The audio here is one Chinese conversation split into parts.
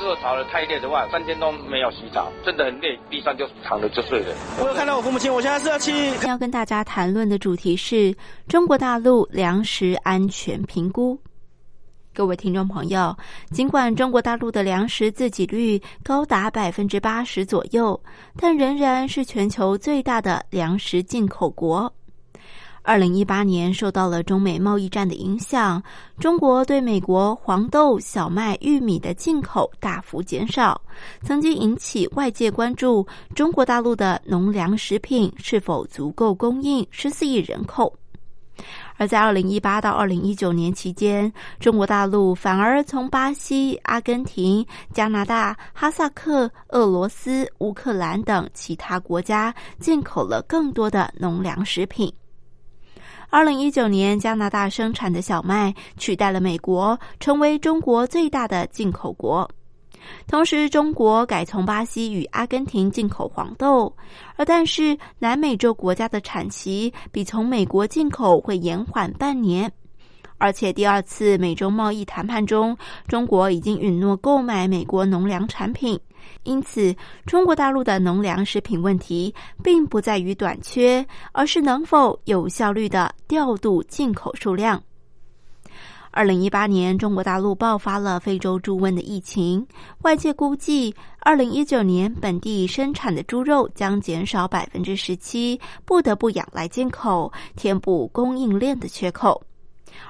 如果吵得太烈的话，三天都没有洗澡，真的很累，地上就躺着就睡了。我有看到我父母亲，我现在是要去。要跟大家谈论的主题是中国大陆粮食安全评估。各位听众朋友，尽管中国大陆的粮食自给率高达百分之八十左右，但仍然是全球最大的粮食进口国。二零一八年受到了中美贸易战的影响，中国对美国黄豆、小麦、玉米的进口大幅减少，曾经引起外界关注中国大陆的农粮食品是否足够供应十四亿人口。而在二零一八到二零一九年期间，中国大陆反而从巴西、阿根廷、加拿大、哈萨克、俄罗斯、乌克兰等其他国家进口了更多的农粮食品。二零一九年，加拿大生产的小麦取代了美国，成为中国最大的进口国。同时，中国改从巴西与阿根廷进口黄豆，而但是南美洲国家的产期比从美国进口会延缓半年。而且第二次美洲贸易谈判中，中国已经允诺购买美国农粮产品。因此，中国大陆的农粮食品问题并不在于短缺，而是能否有效率的调度进口数量。二零一八年，中国大陆爆发了非洲猪瘟的疫情，外界估计，二零一九年本地生产的猪肉将减少百分之十七，不得不仰赖进口，填补供应链的缺口。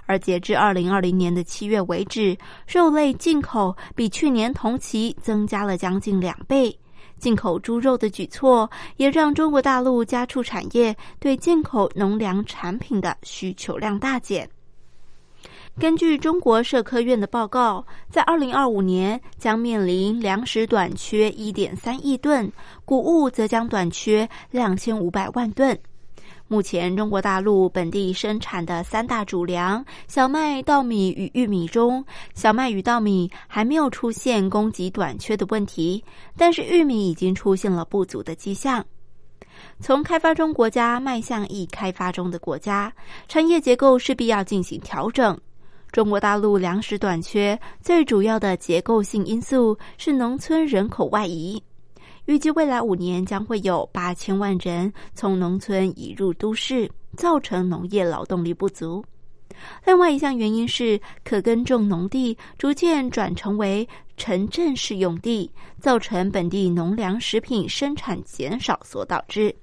而截至二零二零年的七月为止，肉类进口比去年同期增加了将近两倍。进口猪肉的举措也让中国大陆家畜产业对进口农粮产品的需求量大减。根据中国社科院的报告，在二零二五年将面临粮食短缺一点三亿吨，谷物则将短缺两千五百万吨。目前，中国大陆本地生产的三大主粮——小麦、稻米与玉米中，小麦与稻米还没有出现供给短缺的问题，但是玉米已经出现了不足的迹象。从开发中国家迈向已开发中的国家，产业结构势必要进行调整。中国大陆粮食短缺最主要的结构性因素是农村人口外移。预计未来五年将会有八千万人从农村移入都市，造成农业劳动力不足。另外一项原因是可耕种农地逐渐转成为城镇式用地，造成本地农粮食品生产减少所导致。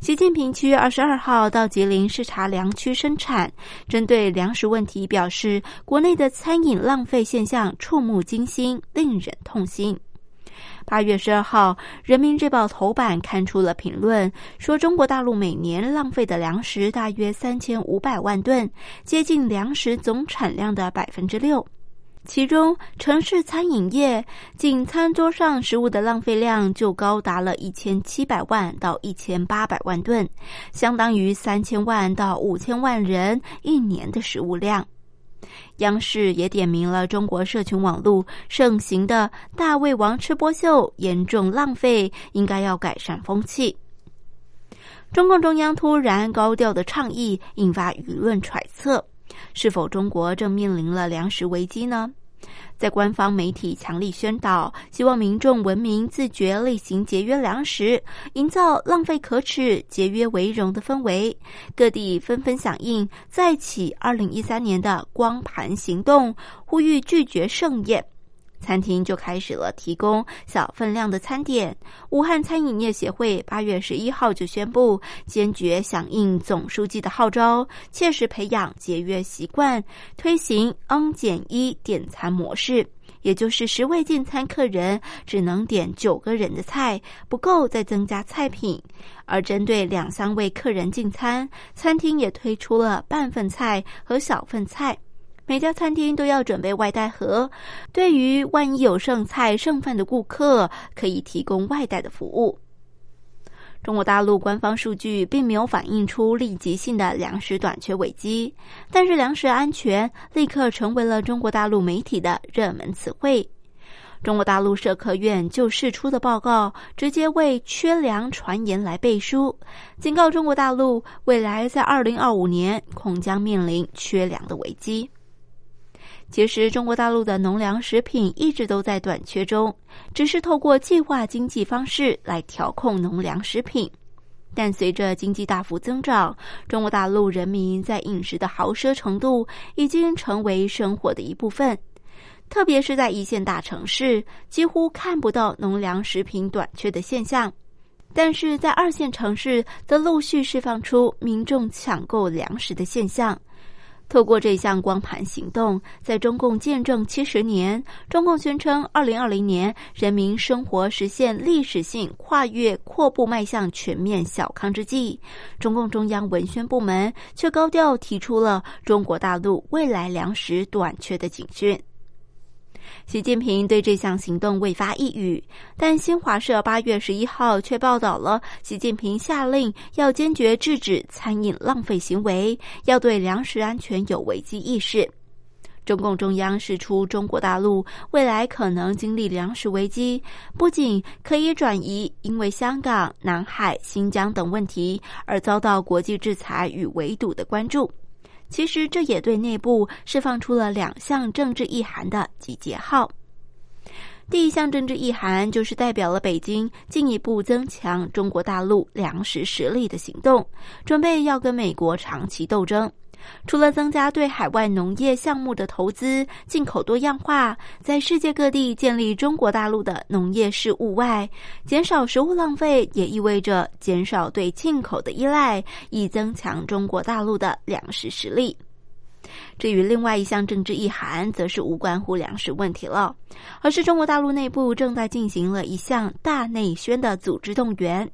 习近平七月二十二号到吉林视察粮区生产，针对粮食问题表示，国内的餐饮浪费现象触目惊心，令人痛心。八月十二号，《人民日报》头版刊出了评论，说中国大陆每年浪费的粮食大约三千五百万吨，接近粮食总产量的百分之六。其中，城市餐饮业仅餐桌上食物的浪费量就高达了一千七百万到一千八百万吨，相当于三千万到五千万人一年的食物量。央视也点名了中国社群网络盛行的大胃王吃播秀，严重浪费，应该要改善风气。中共中央突然高调的倡议，引发舆论揣测：是否中国正面临了粮食危机呢？在官方媒体强力宣导，希望民众文明自觉类型节约粮食，营造浪费可耻、节约为荣的氛围。各地纷纷响应，再起二零一三年的光盘行动，呼吁拒绝盛宴。餐厅就开始了提供小分量的餐点。武汉餐饮业协会八月十一号就宣布，坚决响应总书记的号召，切实培养节约习惯，推行 N 减一点餐模式，也就是十位进餐客人只能点九个人的菜，不够再增加菜品。而针对两三位客人进餐，餐厅也推出了半份菜和小份菜。每家餐厅都要准备外带盒，对于万一有剩菜剩饭的顾客，可以提供外带的服务。中国大陆官方数据并没有反映出立即性的粮食短缺危机，但是粮食安全立刻成为了中国大陆媒体的热门词汇。中国大陆社科院就释出的报告，直接为缺粮传言来背书，警告中国大陆未来在二零二五年恐将面临缺粮的危机。其实，中国大陆的农粮食品一直都在短缺中，只是透过计划经济方式来调控农粮食品。但随着经济大幅增长，中国大陆人民在饮食的豪奢程度已经成为生活的一部分。特别是在一线大城市，几乎看不到农粮食品短缺的现象；但是在二线城市，则陆续释放出民众抢购粮食的现象。透过这项光盘行动，在中共建政七十年，中共宣称二零二零年人民生活实现历史性跨越，阔步迈向全面小康之际，中共中央文宣部门却高调提出了中国大陆未来粮食短缺的警讯。习近平对这项行动未发一语，但新华社八月十一号却报道了习近平下令要坚决制止餐饮浪费行为，要对粮食安全有危机意识。中共中央释出中国大陆未来可能经历粮食危机，不仅可以转移因为香港、南海、新疆等问题而遭到国际制裁与围堵的关注。其实，这也对内部释放出了两项政治意涵的集结号。第一项政治意涵就是代表了北京进一步增强中国大陆粮食实力的行动，准备要跟美国长期斗争。除了增加对海外农业项目的投资、进口多样化，在世界各地建立中国大陆的农业事务外，减少食物浪费也意味着减少对进口的依赖，以增强中国大陆的粮食实力。至于另外一项政治意涵，则是无关乎粮食问题了，而是中国大陆内部正在进行了一项大内宣的组织动员。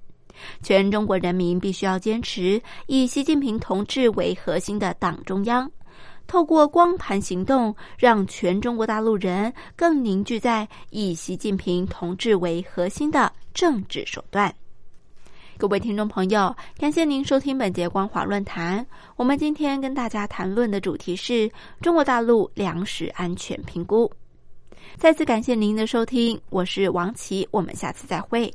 全中国人民必须要坚持以习近平同志为核心的党中央，透过光盘行动，让全中国大陆人更凝聚在以习近平同志为核心的政治手段。各位听众朋友，感谢您收听本节光华论坛。我们今天跟大家谈论的主题是中国大陆粮食安全评估。再次感谢您的收听，我是王琦，我们下次再会。